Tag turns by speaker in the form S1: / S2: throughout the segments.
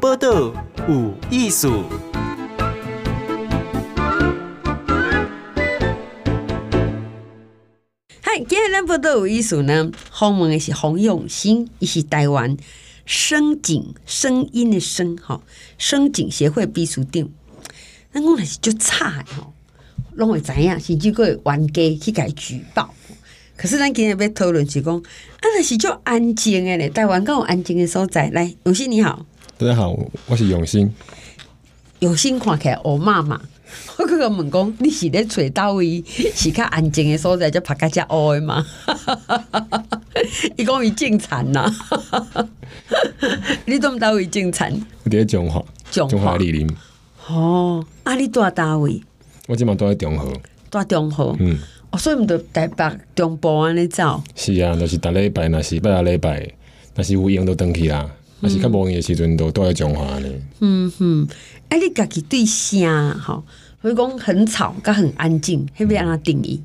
S1: 报道有艺术。
S2: 嗨，今天咱报道有艺术呢，访问的是洪永新，伊是台湾声景声音的声哈声景协会秘书长。咱讲的是就差吼，拢会知影，甚至会冤家去甲伊举报。可是咱今日要讨论是讲，啊，那是就安静的咧，台湾够安静的所在。来，永新你好，
S3: 大家好，我是永新。
S2: 永新看起来乌妈妈，我刚刚问讲，你是咧找叨位是较安静的所在，就拍较遮乌的吗？伊讲伊种田呐，你怎么叨位种田？
S3: 我伫中华，中华里林。
S2: 哦，啊，你住叨位？
S3: 我今嘛住在中和，
S2: 住中和，
S3: 嗯。
S2: 所以毋着台北中部安尼走。
S3: 是啊，就是逐礼拜，若是拜六礼拜，若是有闲都登去啦。若、嗯、是较无闲的时阵，都住在讲话呢。嗯
S2: 哼，哎、啊，你家己对声吼，所以讲很吵，佮很安静，迄要安怎定义？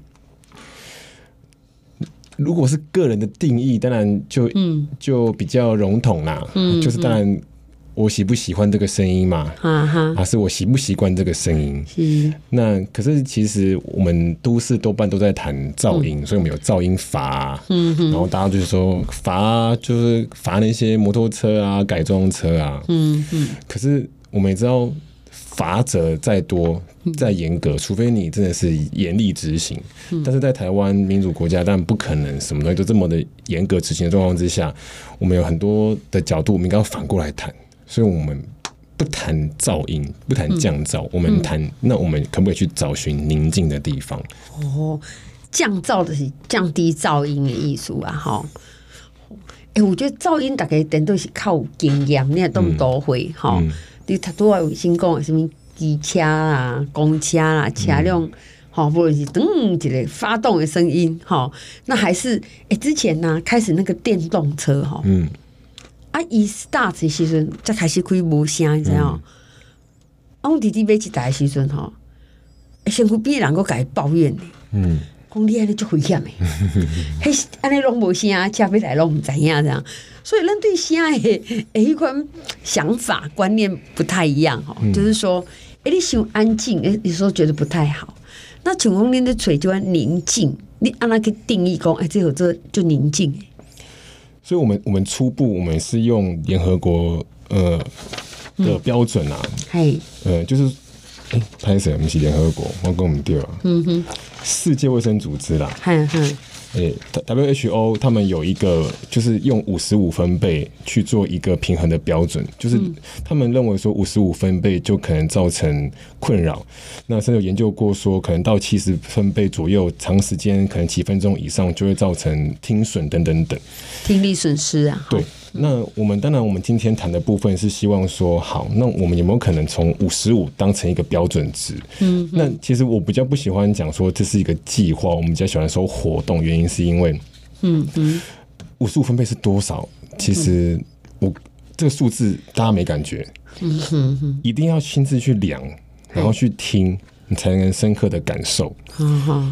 S3: 如果是个人的定义，当然就嗯就比较笼统啦。嗯，就是当然。我喜不喜欢这个声音嘛？啊哈，还是我习不习惯这个声音？是。那可是其实我们都市多半都在谈噪音，嗯、所以我们有噪音罚。嗯哼。然后大家就是说罚，就是罚那些摩托车啊、改装车啊。嗯嗯。可是我们也知道，罚则再多、再严格，除非你真的是严厉执行。嗯、但是在台湾民主国家，但不可能什么东西都这么的严格执行的状况之下，我们有很多的角度，我们应该要反过来谈。所以，我们不谈噪音，不谈降噪，嗯、我们谈、嗯、那我们可不可以去找寻宁静的地方？
S2: 哦，降噪的是降低噪音的艺术啊！哈，哎，我觉得噪音大概等都是靠经验，你也都多会哈。嗯、你他都要先讲什么机车啊、公车啊、车辆，好、嗯，不论是噔一个发动的声音，哈，那还是哎之前呢、啊、开始那个电动车哈，嗯。啊！伊 start 的时阵才开始开无声，你知影？啊！阮弟弟买一台时阵吼，身躯边人搁甲伊抱怨呢。嗯，讲你安尼足危险的，迄安尼拢无声，车尾来拢毋知影这样。所以咱对声诶诶，迄款想法观念不太一样吼。嗯、就是说，诶，你想安静，诶，有时候觉得不太好。那请问恁的嘴就安宁静，你安那去定义讲，诶，这有这就宁静。
S3: 所以，我们我们初步我们是用联合国呃的标准啊，
S2: 嘿、
S3: 嗯，呃，就是哎，拍摄我们是联合国，我跟我们对了，嗯哼，世界卫生组织啦，嗯哼。诶，WHO 他们有一个，就是用五十五分贝去做一个平衡的标准，就是他们认为说五十五分贝就可能造成困扰。那甚至有研究过说，可能到七十分贝左右，长时间可能几分钟以上就会造成听损等等等，
S2: 听力损失啊。
S3: 对。那我们当然，我们今天谈的部分是希望说，好，那我们有没有可能从五十五当成一个标准值？嗯，那其实我比较不喜欢讲说这是一个计划，我们比较喜欢说活动，原因是因为，嗯嗯，五十五分贝是多少？其实我这个数字大家没感觉，嗯哼哼，一定要亲自去量，然后去听。你才能深刻的感受，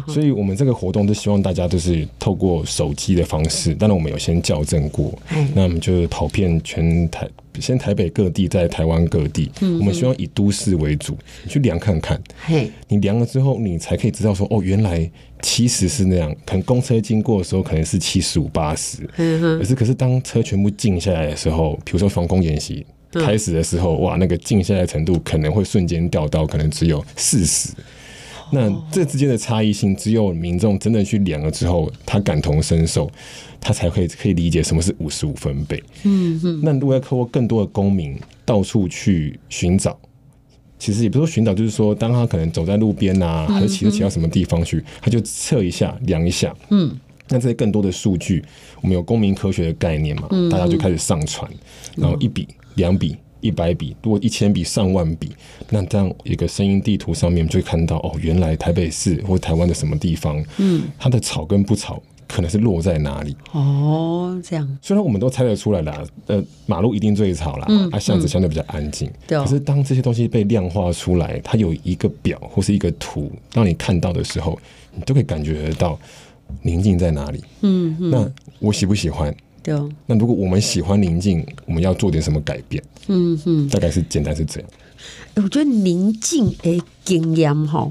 S3: 所以，我们这个活动都希望大家都是透过手机的方式。当然，我们有先校正过，那我们就是跑遍全台，先台北各地，在台湾各地。我们希望以都市为主，你去量看看。你量了之后，你才可以知道说，哦，原来七十是那样。可能公车经过的时候，可能是七十五、八十。可是，可是当车全部静下来的时候，比如说防空演习。开始的时候，哇，那个静下来的程度可能会瞬间掉到可能只有四十。那这之间的差异性，只有民众真的去量了之后，他感同身受，他才会可以理解什么是五十五分贝。嗯嗯。那如果要透过更多的公民到处去寻找，其实也不是说寻找，就是说，当他可能走在路边啊，还是骑车骑到什么地方去，他就测一下，量一下。嗯。那这些更多的数据，我们有公民科学的概念嘛？大家就开始上传，然后一笔。两笔、一百笔，如果一千笔、上万笔，那这样一个声音地图上面就会看到哦，原来台北市或台湾的什么地方，嗯，它的吵跟不吵可能是落在哪里？
S2: 哦，这样。
S3: 虽然我们都猜得出来啦，呃，马路一定最吵啦，嗯，啊，巷子相对比较安静，对、嗯。可是当这些东西被量化出来，它有一个表或是一个图让你看到的时候，你都可以感觉得到宁静在哪里。嗯，嗯，那我喜不喜欢？
S2: 对哦。
S3: 那如果我们喜欢宁静，我们要做点什么改变？嗯哼，大概是简单是这样。
S2: 我觉得宁静诶，经验哈，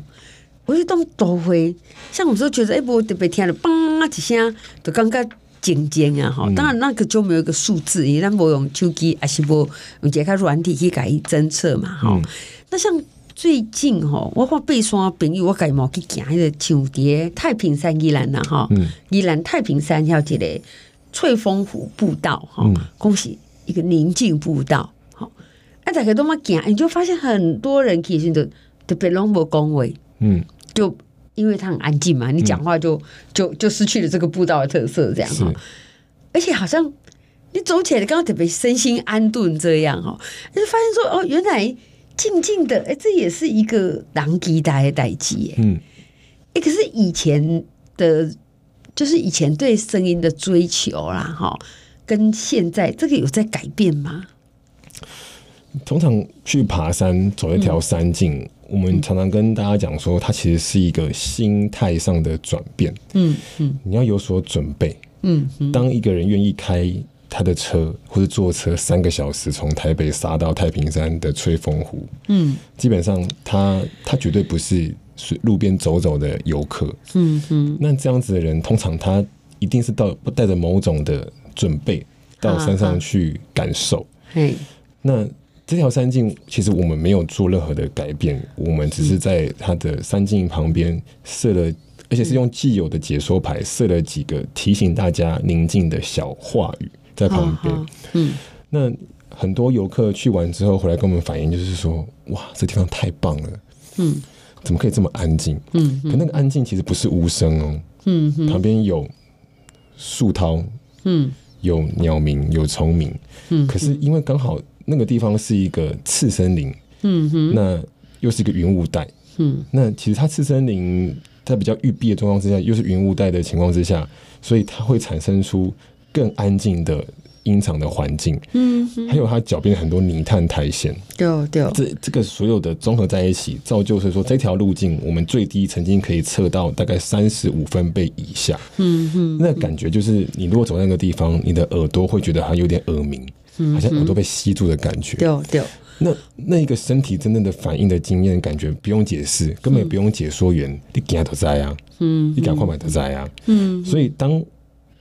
S2: 我觉得都会。像我说觉得，哎，我特别听了，嘣一声，就感觉静静啊哈。当然那个就没有一个数字，因为咱不用手机，还是不用解开软体去改侦测嘛哈。嗯、那像最近哈，我看爬山朋友，我改毛去行那个像伫太平山宜兰呐哈，宜兰太平山遐一个翠峰湖步道哈，恭喜一个宁静步道。大家都嘛讲，你就发现很多人其实都特别拢无恭维，嗯，就因为他很安静嘛，你讲话就、嗯、就就失去了这个步道的特色，这样哈。是而且好像你走起来刚刚特别身心安顿这样哈，你就发现说哦，原来静静的，哎，这也是一个人期待的代志，嗯，哎，可是以前的，就是以前对声音的追求啦，哈，跟现在这个有在改变吗？
S3: 通常去爬山走一条山径，嗯、我们常常跟大家讲说，它其实是一个心态上的转变。嗯嗯，你要有所准备。嗯，嗯当一个人愿意开他的车或者坐车三个小时从台北杀到太平山的吹风湖，嗯，基本上他他绝对不是路边走走的游客。嗯嗯，那这样子的人，通常他一定是到带着某种的准备到山上去感受。嘿，那。这条山径其实我们没有做任何的改变，我们只是在它的山径旁边设了，而且是用既有的解说牌设了几个提醒大家宁静的小话语在旁边。嗯，那很多游客去完之后回来跟我们反映，就是说，哇，这地方太棒了。嗯，怎么可以这么安静？嗯，可那个安静其实不是无声哦。嗯，旁边有树涛，嗯，有鸟鸣，有虫鸣。嗯，可是因为刚好。那个地方是一个次森林，嗯哼，那又是一个云雾带，嗯，那其实它次森林在比较郁闭的状况之下，又是云雾带的情况之下，所以它会产生出更安静的音场的环境，嗯，还有它脚边很多泥炭苔藓，对对，这这个所有的综合在一起，造就是说这条路径我们最低曾经可以测到大概三十五分贝以下，嗯哼，那感觉就是你如果走在那个地方，你的耳朵会觉得它有点耳鸣。好像耳朵被吸住的感觉。对对。那那一个身体真正的反应的经验感觉，不用解释，根本不用解说员，你惊都在啊。嗯。你赶快买都在啊。嗯。所以当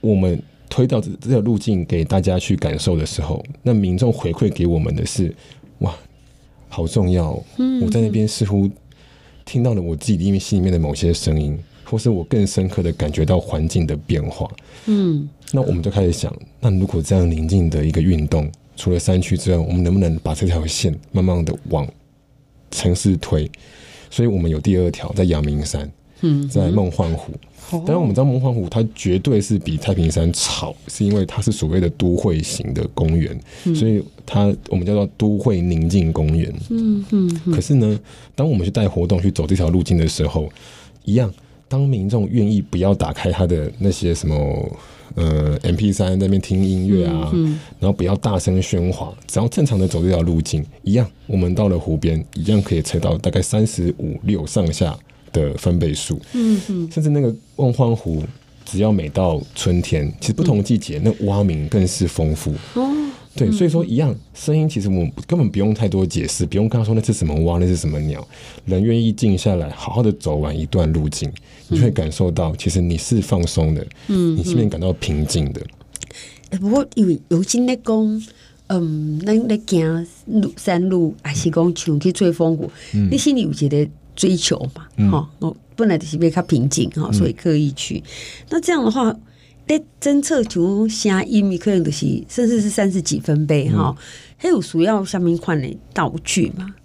S3: 我们推到这这条路径给大家去感受的时候，那民众回馈给我们的是：哇，好重要。嗯。我在那边似乎听到了我自己因为心里面的某些声音，或是我更深刻的感觉到环境的变化。嗯。那我们就开始想，那如果这样宁静的一个运动，除了山区之外，我们能不能把这条线慢慢的往城市推？所以我们有第二条在阳明山，嗯，在梦幻湖。当然我们知道梦幻湖它绝对是比太平山吵，是因为它是所谓的都会型的公园，所以它我们叫做都会宁静公园。嗯嗯。可是呢，当我们去带活动去走这条路径的时候，一样，当民众愿意不要打开他的那些什么。呃，M P 三那边听音乐啊，嗯嗯、然后不要大声喧哗，只要正常的走这条路径，一样，我们到了湖边，一样可以测到大概三十五六上下的分倍数。嗯嗯，甚至那个梦幻湖，只要每到春天，其实不同季节，嗯、那蛙鸣更是丰富。哦，对，所以说一样，声音其实我们根本不用太多解释，不用跟他说那是什么蛙，那是什么鸟，人愿意静下来，好好的走完一段路径。你会感受到，其实你是放松的，嗯，你心里感到平静的。
S2: 不过因为有今在讲，嗯，那那行路山路，还是讲像去吹风鼓，嗯、你心里有觉得追求嘛？哈、嗯，我本来就是比较平静哈，所以刻意去。嗯、那这样的话，在侦测从声音，可能就是甚至是三十几分贝哈，还、嗯、有需要下面款的道具嘛？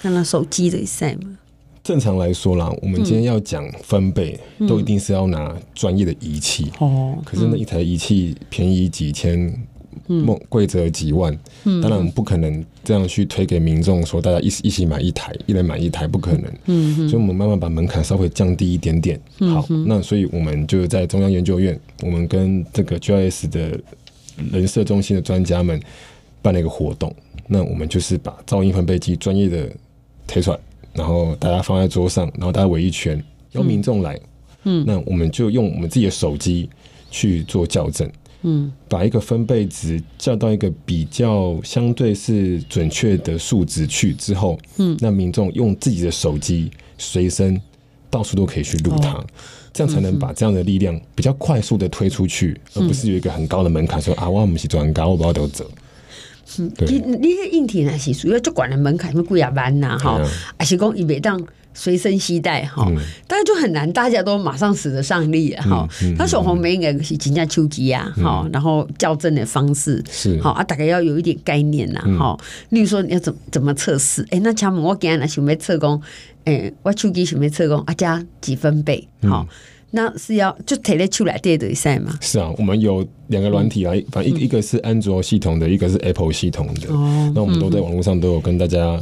S2: 像那手机的赛嘛？
S3: 正常来说啦，我们今天要讲分贝，嗯、都一定是要拿专业的仪器。哦、嗯，可是那一台仪器便宜几千，贵、贵则几万。嗯、当然我们不可能这样去推给民众，说大家一起一起买一台，一人买一台，不可能。嗯嗯，所以我们慢慢把门槛稍微降低一点点。好，嗯、那所以我们就在中央研究院，我们跟这个 GIS 的人社中心的专家们办了一个活动。那我们就是把噪音分贝机专业的推出来。然后大家放在桌上，然后大家围一圈，邀民众来，嗯，那我们就用我们自己的手机去做校正，嗯，把一个分贝值叫到一个比较相对是准确的数值去之后，嗯，那民众用自己的手机随身到处都可以去录它，哦、这样才能把这样的力量比较快速的推出去，嗯、而不是有一个很高的门槛，说啊，我不是专家，我不要得走。
S2: 嗯，你你那硬体呢是主要就管的门槛，什么贵啊万呐哈，还是讲伊袂当。随身携带哈，但是就很难，大家都马上使得上力哈。他小红梅应该是增加秋季啊，哈，然后校正的方式是好啊，大概要有一点概念呐，哈。例如说你要怎怎么测试？哎，那请问我今日想要测功，哎，我秋季想要测功啊，加几分贝？好。那是要就提得出来对对赛嘛？
S3: 是啊，我们有两个软体啊，反正一个一个是安卓系统的，一个是 Apple 系统的。哦，那我们都在网络上都有跟大家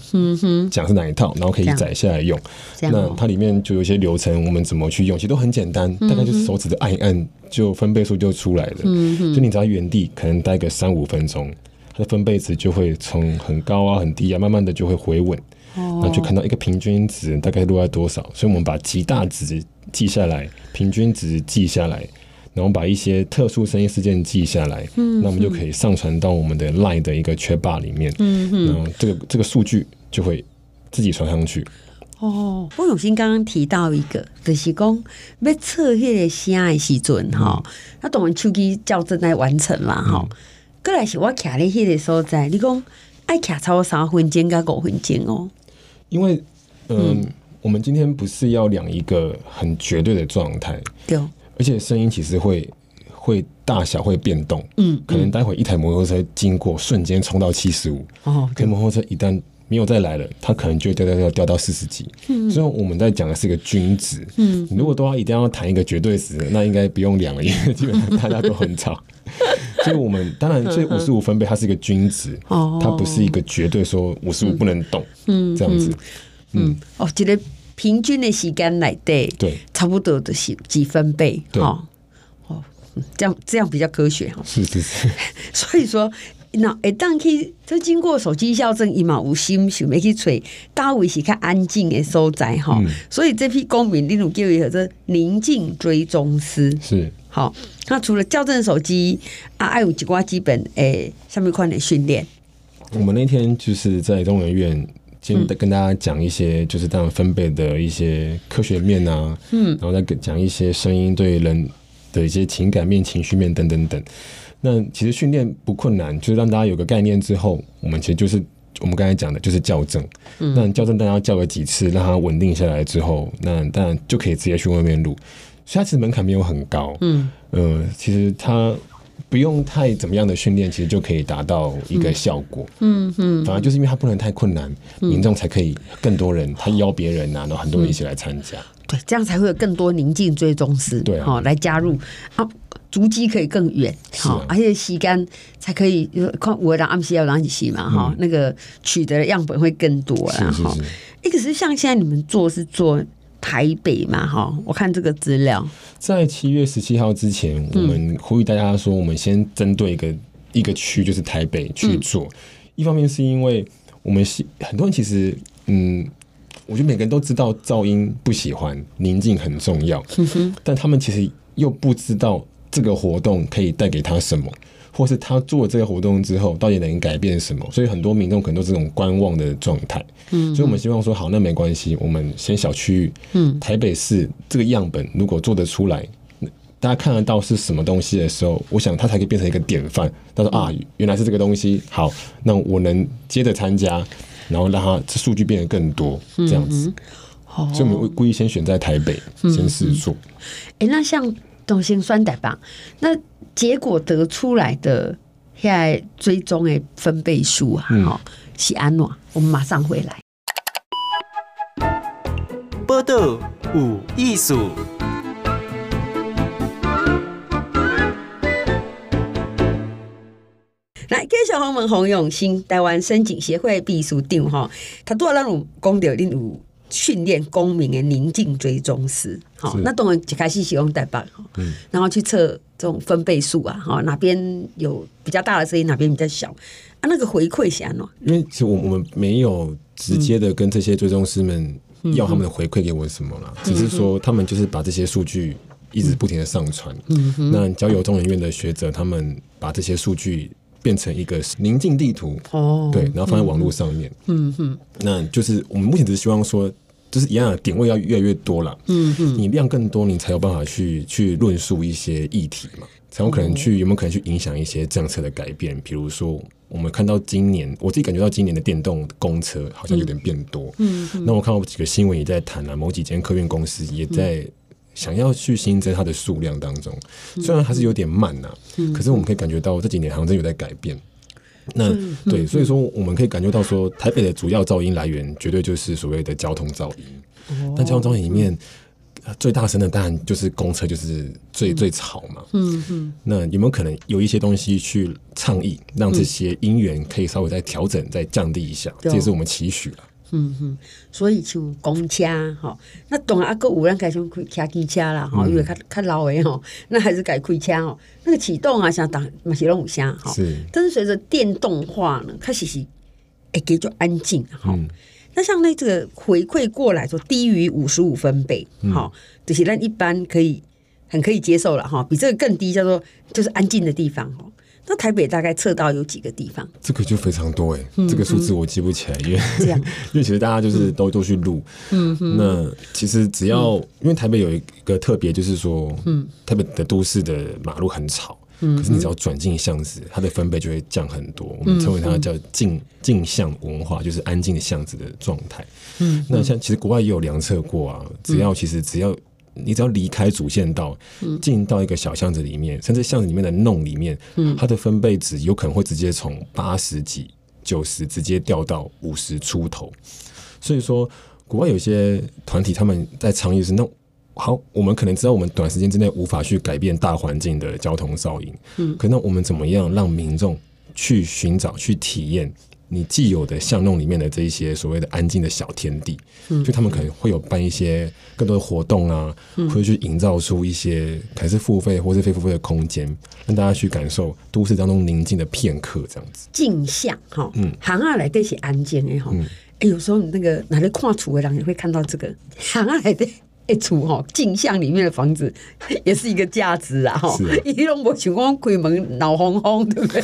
S3: 讲是哪一套，然后可以载下来用。那它里面就有一些流程，我们怎么去用，其实都很简单，大概就是手指的按一按，就分贝数就出来了。嗯哼，就你只要原地可能待个三五分钟，它的分贝值就会从很高啊、很低啊，慢慢的就会回稳。哦，那就看到一个平均值大概落在多少，所以我们把极大值。记下来，平均值记下来，然后把一些特殊声音事件记下来，嗯，那我们就可以上传到我们的 Line 的一个 Chatbot 里面，嗯嗯，然后这个这个数据就会自己传上去。
S2: 哦，郭永新刚刚提到一个，就是讲要测那个声的时阵哈，那当然手机校正来完成嘛，哈、嗯。过来是我卡在那个所在，你讲爱卡超过三分钟跟五分钟哦，
S3: 因为嗯。嗯我们今天不是要量一个很绝对的状态，对，而且声音其实会会大小会变动，嗯，可能待会一台摩托车经过，瞬间冲到七十五，哦，可摩托车一旦没有再来了，它可能就会掉掉掉掉到四十几，嗯，所以我们在讲的是一个均值，嗯，你如果都要一定要谈一个绝对值，那应该不用量了，因 为基本上大家都很吵，所以我们当然，所以五十五分贝它是一个均值，哦，它不是一个绝对说五十五不能动，嗯，这样子。
S2: 嗯，哦，这个平均的时间来对，对，差不多的是几分贝，哈，哦，这样这样比较科学哈，
S3: 是是是，
S2: 所以说，那一旦去，就经过手机校正，伊嘛有心想要去吹，大位是较安静的所在哈，所以这批公民，例如叫一个这宁静追踪师，是，好，那除了校正手机啊，爱有几挂基本诶，上面款的训练，
S3: 我们那天就是在中研院。先跟大家讲一些，就是当然分贝的一些科学面啊，嗯，然后再讲一些声音对人的一些情感面、情绪面等等等。那其实训练不困难，就是让大家有个概念之后，我们其实就是我们刚才讲的，就是校正。嗯，那校正大家校个几次，让它稳定下来之后，那当然就可以直接去外面录。所以它其实门槛没有很高，嗯，呃，其实它。不用太怎么样的训练，其实就可以达到一个效果。嗯嗯，反而就是因为它不能太困难，民众才可以更多人，他邀别人啊，然后很多人一起来参加。
S2: 对，这样才会有更多宁静追踪师对啊，来加入啊，足迹可以更远。好，而且吸干才可以，看我的暗西要让几吸嘛哈，那个取得的样本会更多啊。哈，哎，可是像现在你们做是做。台北嘛，哈，我看这个资料，
S3: 在七月十七号之前，我们呼吁大家说，我们先针对一个一个区，就是台北去做。嗯、一方面是因为我们是很多人其实，嗯，我觉得每个人都知道噪音不喜欢，宁静很重要，嗯、哼但他们其实又不知道这个活动可以带给他什么。或是他做这个活动之后，到底能改变什么？所以很多民众可能都是这种观望的状态。嗯，所以我们希望说，好，那没关系，我们先小区域。嗯，台北市这个样本如果做得出来，大家看得到是什么东西的时候，我想它才可以变成一个典范。他说啊，原来是这个东西，好，那我能接着参加，然后让它这数据变得更多，这样子。嗯、所以我们故意先选在台北先试做。
S2: 哎、欸，那像。东星酸的吧，那结果得出来的现在追踪的分贝数啊，好是安诺？我们马上回来。
S1: 报道有艺术，
S2: 来介绍我们洪永新，台湾声景协会秘书长哈，他多让我讲到你有。训练公民的宁静追踪师，好，那当然一开始使用台北，嗯，然后去测这种分贝数啊，哈，哪边有比较大的声音，哪边比较小，啊，那个回馈是安怎？
S3: 因为其实我我们没有直接的跟这些追踪师们要他们的回馈给我什么啦，嗯、只是说他们就是把这些数据一直不停的上传。嗯。哼、那交由中研院的学者，他们把这些数据变成一个宁静地图，哦，对，然后放在网络上面。嗯哼，嗯。那就是我们目前只是希望说，就是一样的点位要越来越多了。嗯嗯，你量更多，你才有办法去去论述一些议题嘛。才有可能去，有没有可能去影响一些政策的改变？比如说，我们看到今年，我自己感觉到今年的电动公车好像有点变多。嗯，嗯，那我看到几个新闻也在谈啊，某几间客运公司也在想要去新增它的数量当中，虽然还是有点慢呐、啊，可是我们可以感觉到这几年好像真有在改变。那对，所以说我们可以感觉到说，台北的主要噪音来源绝对就是所谓的交通噪音。但交通噪音里面。最大声的当然就是公车，就是最最吵嘛。嗯嗯。那有没有可能有一些东西去倡议，让这些音源可以稍微再调整、再降低一下？这也是我们期许了。
S2: 嗯哼。所以像公车哈，那当然阿哥有人改成开骑机车啦吼，因为较较老的吼，那还是改开车吼。那个启动啊，像打马西龙五虾哈。是。但是随着电动化呢，开始是哎，给就安静哈。那像那这个回馈过来说低于五十五分贝，好、嗯，这些人一般可以很可以接受了哈，比这个更低叫做就是安静的地方哈。那台北大概测到有几个地方？
S3: 这个就非常多哎，嗯、这个数字我记不起来，因为这样，因为其实大家就是都、嗯、都去录，嗯哼，那其实只要、嗯、因为台北有一个特别，就是说，嗯，台北的都市的马路很吵。嗯可是你只要转进巷子，它的分贝就会降很多。我们称为它叫静静巷文化，就是安静的巷子的状态。嗯，那像其实国外也有量测过啊，只要其实只要你只要离开主线道，进到一个小巷子里面，甚至巷子里面的弄里面，它的分贝值有可能会直接从八十几、九十直接掉到五十出头。所以说，国外有些团体他们在倡议是那。好，我们可能知道我们短时间之内无法去改变大环境的交通噪音，嗯，可那我们怎么样让民众去寻找、去体验你既有的巷弄里面的这一些所谓的安静的小天地？嗯，就他们可能会有办一些更多的活动啊，嗯，会去营造出一些可能是付费或是非付费的空间，让大家去感受都市当中宁静的片刻，这样子。
S2: 镜像哈，嗯，行啊来这些安静的哈，哎，有时候你那个哪里跨出的人也会看到这个行啊来的。一处哈镜像里面的房子 也是一个价值啊哈，一种我情况开门闹哄哄，对不对？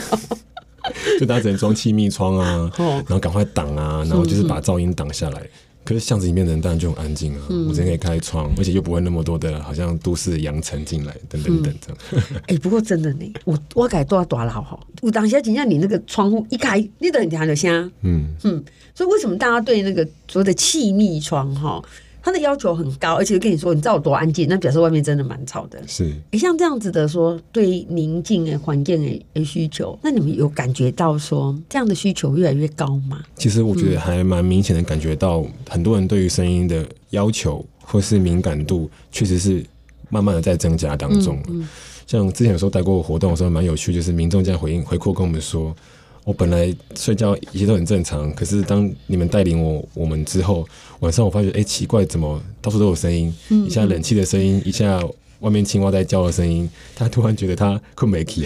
S3: 就大家只能装气密窗啊，然后赶快挡啊，然后就是把噪音挡下来。可是巷子里面的人当然就很安静啊，我直接可以开窗，而且又不会那么多的好像都市的扬尘进来，等等等这样。
S2: 哎，不过真的呢，我我改多少多了哈，我当下就像你那个窗户一开，你都很听得声。嗯嗯，所以为什么大家对那个所谓的气密窗哈？他的要求很高，而且跟你说，你知道有多安静，那表示外面真的蛮吵的。是，诶，像这样子的说，对宁静的环境的需求，那你们有感觉到说这样的需求越来越高吗？
S3: 其实我觉得还蛮明显的感觉到，很多人对于声音的要求或是敏感度，确实是慢慢的在增加当中。嗯嗯、像之前有时候带过活动的时候，蛮有趣，就是民众这样回应回馈跟我们说。我本来睡觉一切都很正常，可是当你们带领我我们之后，晚上我发觉，哎、欸，奇怪，怎么到处都有声音？一下冷气的声音，一下外面青蛙在叫的声音，他突然觉得他困没起，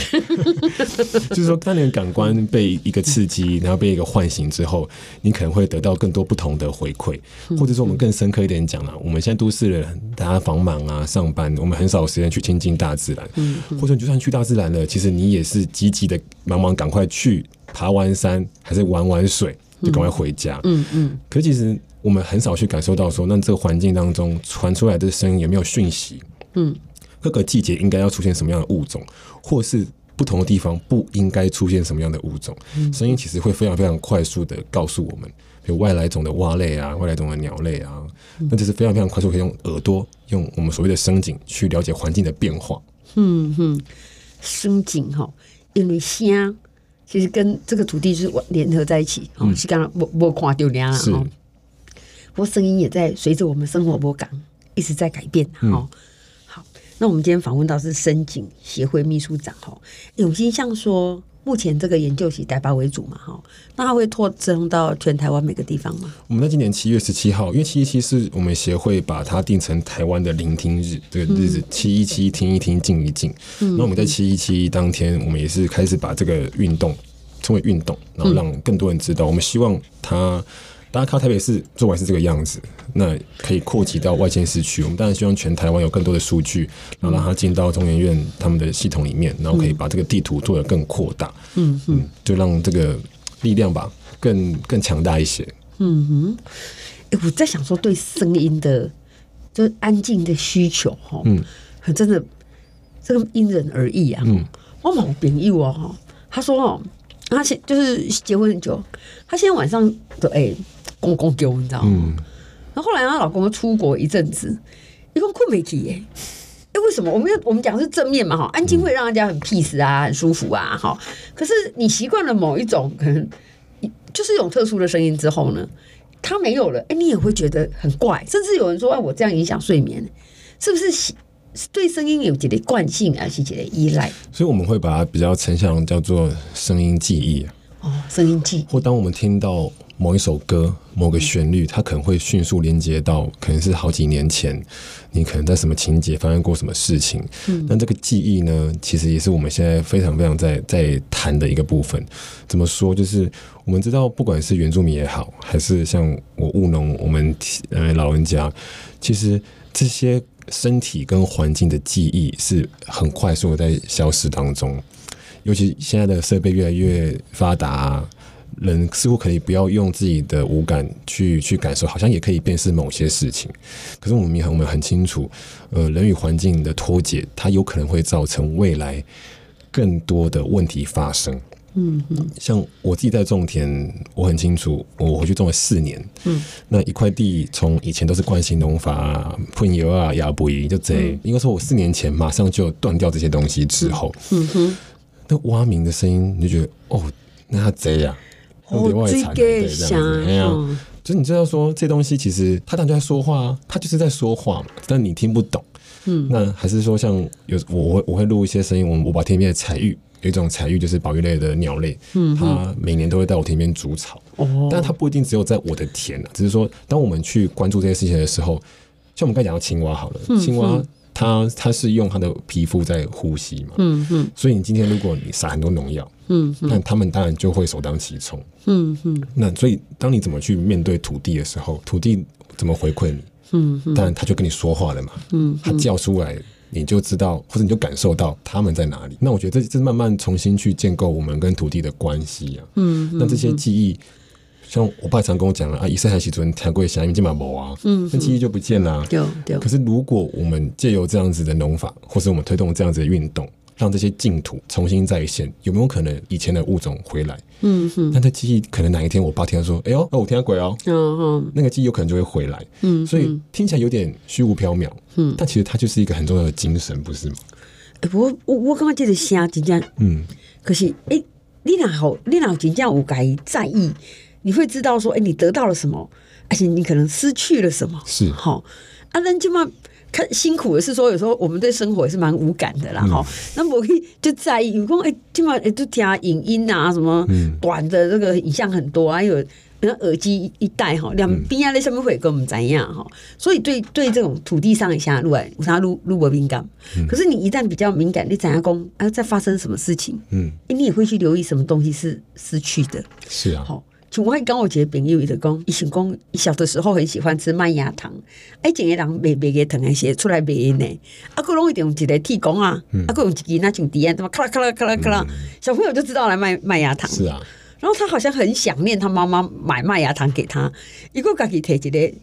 S3: 就是说，当你的感官被一个刺激，然后被一个唤醒之后，你可能会得到更多不同的回馈，或者说我们更深刻一点讲了，我们现在都市人，大家繁忙啊，上班，我们很少有时间去亲近大自然，或者你就算去大自然了，其实你也是积极的，忙忙赶快去。爬完山还是玩玩水，就赶快回家。嗯嗯。嗯，可是其实我们很少去感受到说，那这个环境当中传出来的声音有没有讯息？嗯。各个季节应该要出现什么样的物种，或是不同的地方不应该出现什么样的物种？声音其实会非常非常快速的告诉我们，比如外来种的蛙类啊，外来种的鸟类啊，那这是非常非常快速，可以用耳朵，用我们所谓的声景去了解环境的变化。嗯哼，
S2: 声景哈，因为声。其实跟这个土地是联合在一起，哦、嗯，是刚刚我我看到了哈，不过声音也在随着我们生活波感一直在改变，哈、嗯。好，那我们今天访问到是声景协会秘书长，哈，永兴像说。目前这个研究以台北为主嘛，哈，那它会扩增到全台湾每个地方吗？
S3: 我们在今年七月十七号，因为七一七是我们协会把它定成台湾的聆听日，这个日子七一七听一听静一静。嗯、那我们在七一七当天，我们也是开始把这个运动称为运动，然后让更多人知道。我们希望它大家看台北市做完是这个样子，那可以扩及到外县市区。我们当然希望全台湾有更多的数据，然后让它进到中研院他们的系统里面，然后可以把这个地图做得更扩大。嗯嗯，就让这个力量吧更更强大一些。
S2: 嗯哼，哎，我在想说，对声音的，就是安静的需求，哈，嗯，很真的，这个因人而异啊。嗯，我某朋友哦，他说哦，他现就是结婚很久，他现在晚上都哎。公公丢，你知道吗？嗯、然后后来她老公出国一阵子，一共困没起耶。哎，为什么？我们我们讲是正面嘛，哈，安静会让人家很 peace 啊，很舒服啊，哈。可是你习惯了某一种可能，就是一种特殊的声音之后呢，它没有了，哎，你也会觉得很怪，甚至有人说，哎，我这样影响睡眠，是不是？对声音有几类惯性，还是几类依赖？
S3: 所以我们会把它比较成像叫做声音记忆。
S2: 哦，声音记忆。
S3: 或当我们听到。某一首歌，某个旋律，它可能会迅速连接到，可能是好几年前，你可能在什么情节发生过什么事情。嗯，那这个记忆呢，其实也是我们现在非常非常在在谈的一个部分。怎么说？就是我们知道，不管是原住民也好，还是像我务农，我们呃老人家，其实这些身体跟环境的记忆是很快速的在消失当中。尤其现在的设备越来越发达。人似乎可以不要用自己的五感去去感受，好像也可以辨识某些事情。可是我们也很我们很清楚，呃，人与环境的脱节，它有可能会造成未来更多的问题发生。嗯嗯，像我自己在种田，我很清楚，我回去种了四年。嗯，那一块地从以前都是惯性农法，喷油啊、压不就这，应该说我四年前马上就断掉这些东西之后，嗯哼，那蛙鸣的声音，你就觉得哦，那它贼呀。有点外残，对这样子，哎呀，就是你知道说这东西其实他当然就在说话啊，他就是在说话嘛，但你听不懂。嗯，那还是说像有我会我会录一些声音，我我把天边的彩玉，有一种彩玉就是保育类的鸟类，嗯，它每年都会在我田边筑巢。哦，但它不一定只有在我的田啊，只是说当我们去关注这些事情的时候，像我们刚才讲到青蛙好了，青蛙它它是用它的皮肤在呼吸嘛，嗯嗯，所以你今天如果你撒很多农药。嗯，那他们当然就会首当其冲。嗯嗯，那所以当你怎么去面对土地的时候，土地怎么回馈你？嗯哼，当然他就跟你说话了嘛。嗯，他叫出来，你就知道，或者你就感受到他们在哪里。那我觉得这这慢慢重新去建构我们跟土地的关系啊。嗯，那这些记忆，像我爸常跟我讲了啊，以色列时阵听过下面这么某啊，嗯，那记忆就不见了。有有。可是如果我们借由这样子的农法，或是我们推动这样子的运动。让这些净土重新再现，有没有可能以前的物种回来？嗯哼，那这记忆可能哪一天我爸听到说：“哎呦，那我听到鬼哦。”嗯哼，那个记忆有可能就会回来。嗯，所以听起来有点虚无缥缈。嗯，但其实它就是一个很重要的精神，不是吗？
S2: 哎，我我我刚刚记得声真正，嗯，可是哎，你哪好，你哪真正有该在意，你会知道说，哎，你得到了什么，而且你可能失去了什么。是好啊，那就嘛。看辛苦的是说，有时候我们对生活也是蛮无感的啦，哈、嗯。那我可以就在意，有空哎，起码哎，就听影音啊，什么短的这个影像很多，还有那耳机一戴哈，两边啊那上面会跟我们怎样哈。所以对对这种土地上一下录来，我啥路路不敏感。可是你一旦比较敏感，你怎样讲啊？在发生什么事情？嗯，你也会去留意什么东西是失去的。
S3: 是啊，好。
S2: 像我刚我一个朋友伊就讲，伊想讲，伊小的时候很喜欢吃麦芽糖，哎，一个人卖卖个糖来写出来卖呢，啊，佫拢一定用一个铁公啊，啊，佫用一支那种笛啊，怎么咔啦咔啦咔啦咔啦，小朋友就知道来卖麦芽糖。是啊，然后他好像很想念他妈妈买麦芽糖给他，伊个家己摕一个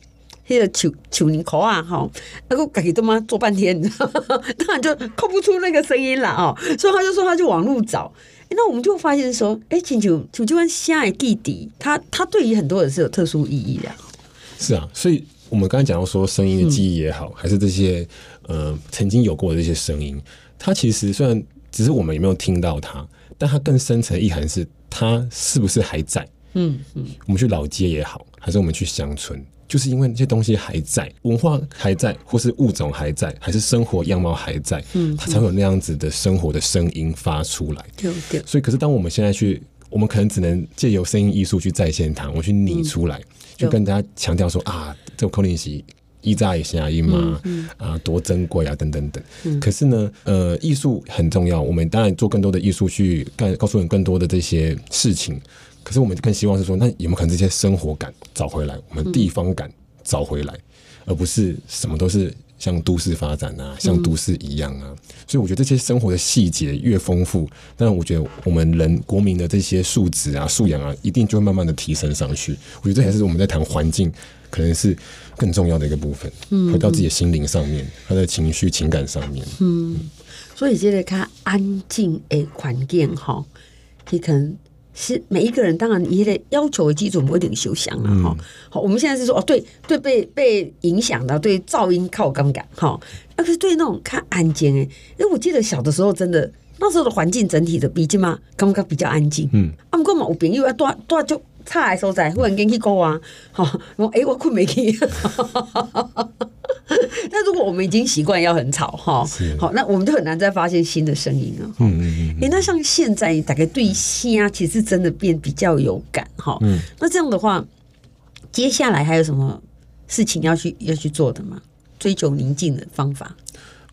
S2: 迄个树树泥壳啊，吼，啊个家己都嘛做半天，当然就扣不出那个声音了哦，所以他就说他就网路找。那我们就发现说，哎，请求请就问下一弟弟，他他对于很多人是有特殊意义的。
S3: 是啊，所以我们刚才讲到说，声音的记忆也好，嗯、还是这些呃曾经有过的这些声音，它其实虽然只是我们有没有听到它，但它更深层意涵是它是不是还在？嗯嗯，嗯我们去老街也好，还是我们去乡村。就是因为那些东西还在，文化还在，或是物种还在，还是生活样貌还在，嗯，它才会有那样子的生活的声音发出来。对对。所以，可是当我们现在去，我们可能只能借由声音艺术去再现它，我去拟出来，就跟大家强调说啊，这个空灵是一扎一声音嘛，啊，多珍贵啊，等等等。可是呢，呃，艺术很重要，我们当然做更多的艺术去告告诉你更多的这些事情。可是我们更希望是说，那有没有可能这些生活感找回来，我们地方感找回来，嗯、而不是什么都是像都市发展啊，像都市一样啊。嗯、所以我觉得这些生活的细节越丰富，当然我觉得我们人国民的这些素质啊、素养啊，一定就会慢慢的提升上去。我觉得这还是我们在谈环境，可能是更重要的一个部分。嗯，回到自己的心灵上面，他的情绪、情感上面。嗯，嗯
S2: 所以这个看安静的环境哈，你可能。是每一个人，当然你的要求的基准不一定休想了哈。好，我们现在是说哦，对对，被被影响的，对噪音靠感感哈。可是对那种看安静哎，因为我记得小的时候，真的那时候的环境整体的比较嘛，感觉比较安静。嗯，啊，不过嘛，有朋友啊，多多就差的所在，忽然间去讲啊，好，我哎，我困没去。那如果我们已经习惯要很吵哈，好，那我们就很难再发现新的声音了。嗯嗯嗯。那像现在大概对虾其实真的变比较有感哈。嗯。那这样的话，接下来还有什么事情要去要去做的吗？追求宁静的方法。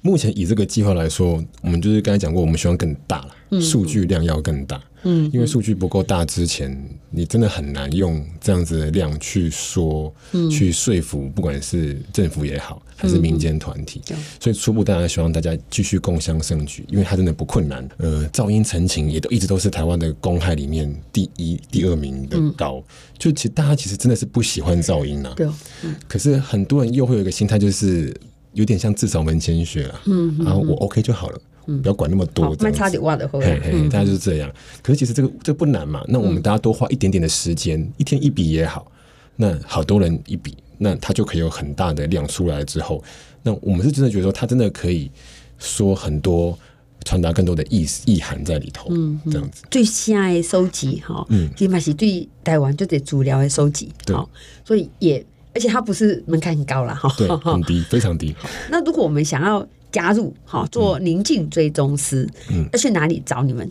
S3: 目前以这个计划来说，我们就是刚才讲过，我们希望更大了，数据量要更大。嗯，因为数据不够大之前，你真的很难用这样子的量去说，嗯、去说服，不管是政府也好，还是民间团体。嗯、所以初步当然希望大家继续共襄盛举，因为它真的不困难。呃，噪音陈情也都一直都是台湾的公害里面第一、第二名的高。嗯、就其实大家其实真的是不喜欢噪音啊。对。嗯、可是很多人又会有一个心态，就是有点像自扫门前雪了。嗯。然后我 OK 就好了。不要管那么多，
S2: 蛮差点挖的，
S3: 嘿嘿，大家就是这样。可是其实这个这不难嘛，那我们大家多花一点点的时间，一天一笔也好，那好多人一笔，那他就可以有很大的量出来之后，那我们是真的觉得说，他真的可以说很多，传达更多的意思意涵在里头，嗯，这样子。
S2: 最新的收集哈，嗯，起码是对台湾就得主流的收集，对，所以也而且它不是门槛很高了哈，
S3: 对，很低，非常低。
S2: 那如果我们想要。加入好做宁静追踪师，嗯，要去哪里找你们？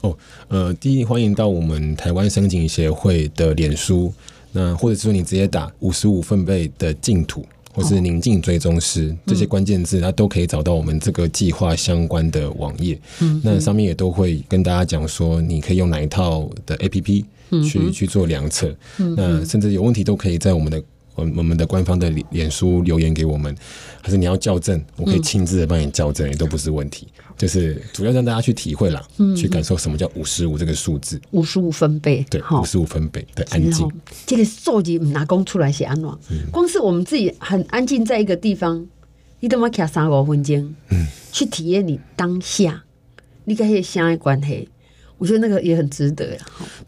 S3: 哦，呃，第一欢迎到我们台湾声景协会的脸书，那或者是说你直接打五十五分贝的净土，或是宁静追踪师、哦、这些关键字，它都可以找到我们这个计划相关的网页。嗯，那上面也都会跟大家讲说，你可以用哪一套的 APP 去、去做量测，嗯、那甚至有问题都可以在我们的。我我们的官方的脸书留言给我们，还是你要校正，我可以亲自的帮你校正，也都不是问题。就是主要让大家去体会啦，去感受什么叫五十五这个数字，
S2: 五十五分贝，
S3: 对，五十五分贝的安静。
S2: 这个数字拿工出来写安怎？光是我们自己很安静在一个地方，你都要卡三五分钟，嗯，去体验你当下，你跟那声的关系。我觉得那个也很值得呀。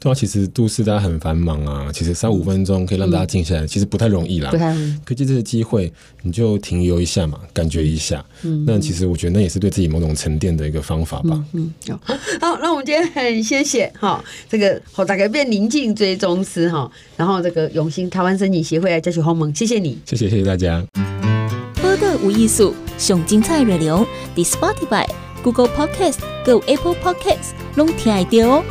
S3: 对啊，其实都市大家很繁忙啊，其实三五分钟可以让大家静下来，嗯、其实不太容易啦。不太容易。可借这个机会，你就停留一下嘛，感觉一下。嗯。那其实我觉得那也是对自己某种沉淀的一个方法吧。嗯。
S2: 好、嗯，好，那我们今天很谢谢哈，这个好大概变宁静追踪师哈，然后这个永兴台湾声景协会来教学鸿蒙，谢谢你，
S3: 谢谢谢谢大家。
S4: 播的无艺术，上精彩内容，The Spotify。Google Podcast、Go Apple Podcasts，拢听得到哦。